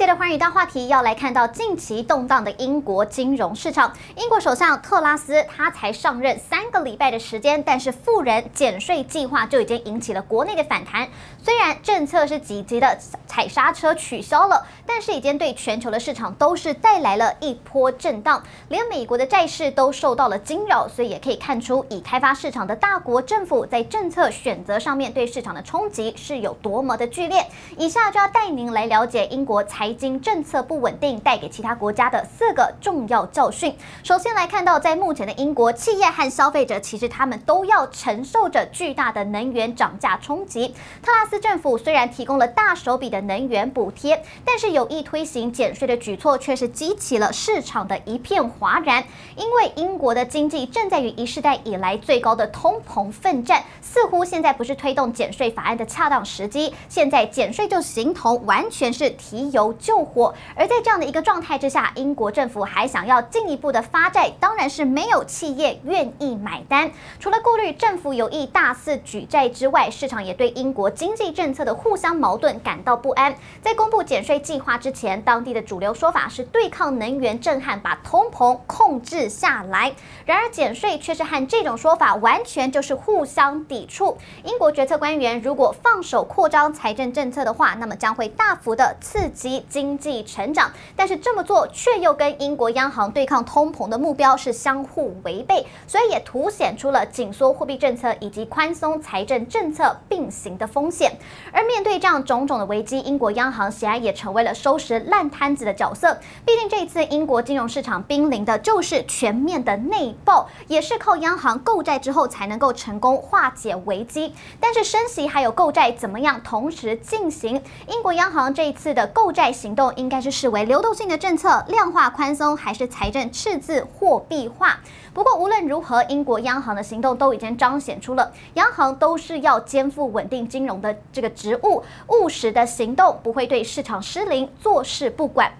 这一节的寰宇大话题要来看到近期动荡的英国金融市场。英国首相特拉斯他才上任三个礼拜的时间，但是富人减税计划就已经引起了国内的反弹。虽然政策是积极的踩刹车取消了，但是已经对全球的市场都是带来了一波震荡，连美国的债市都受到了惊扰。所以也可以看出，已开发市场的大国政府在政策选择上面对市场的冲击是有多么的剧烈。以下就要带您来了解英国财经政策不稳定带给其他国家的四个重要教训。首先来看到，在目前的英国，企业和消费者其实他们都要承受着巨大的能源涨价冲击。特拉斯政府虽然提供了大手笔的能源补贴，但是有意推行减税的举措却是激起了市场的一片哗然。因为英国的经济正在与一世代以来最高的通膨奋战，似乎现在不是推动减税法案的恰当时机。现在减税就形同完全是提油救火。而在这样的一个状态之下，英国政府还想要进一步的发债，当然是没有企业愿意买单。除了顾虑政府有意大肆举债之外，市场也对英国经济政策的互相矛盾感到不安。在公布减税计划之前，当地的主流说法是对抗能源震撼，把通膨控制下来。然而减税却是和这种说法完全就是互相抵触。英国决策官员如果放手扩张财政政策的话，那么将会大幅的刺激经济成长。但是这么做却又跟英国央行对抗通膨的目标是相互违背，所以也凸显出了紧缩货币政策以及宽松财政政策并行的风险。而面对这样种种的危机，英国央行显然也成为了收拾烂摊子的角色。毕竟这一次英国金融市场濒临的就是全面的内爆，也是靠央行购债之后才能够成功化解危机。但是升息还有购债怎么样同时进行？英国央行这一次的购债行动应该是视为流动性的政策量化宽松，还是财政赤字货币化？不过无论如何，英国央行的行动都已经彰显出了央行都是要肩负稳定金融的这个职务，务实的行动不会对市场失灵，坐视不管。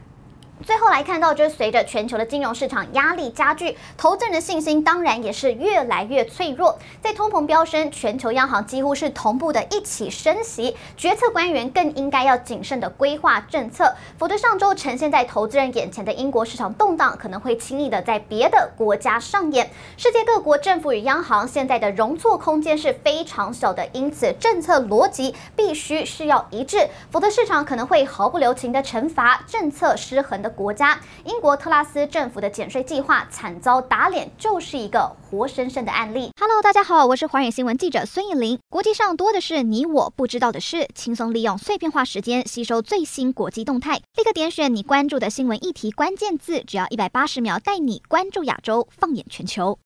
最后来看到，就是随着全球的金融市场压力加剧，投资人的信心当然也是越来越脆弱。在通膨飙升，全球央行几乎是同步的一起升息，决策官员更应该要谨慎的规划政策，否则上周呈现在投资人眼前的英国市场动荡，可能会轻易的在别的国家上演。世界各国政府与央行现在的容错空间是非常小的，因此政策逻辑必须是要一致，否则市场可能会毫不留情的惩罚政策失衡的国家，英国特拉斯政府的减税计划惨遭打脸，就是一个活生生的案例。Hello，大家好，我是寰宇新闻记者孙艺林。国际上多的是你我不知道的事，轻松利用碎片化时间吸收最新国际动态，立刻点选你关注的新闻议题关键字，只要一百八十秒，带你关注亚洲，放眼全球。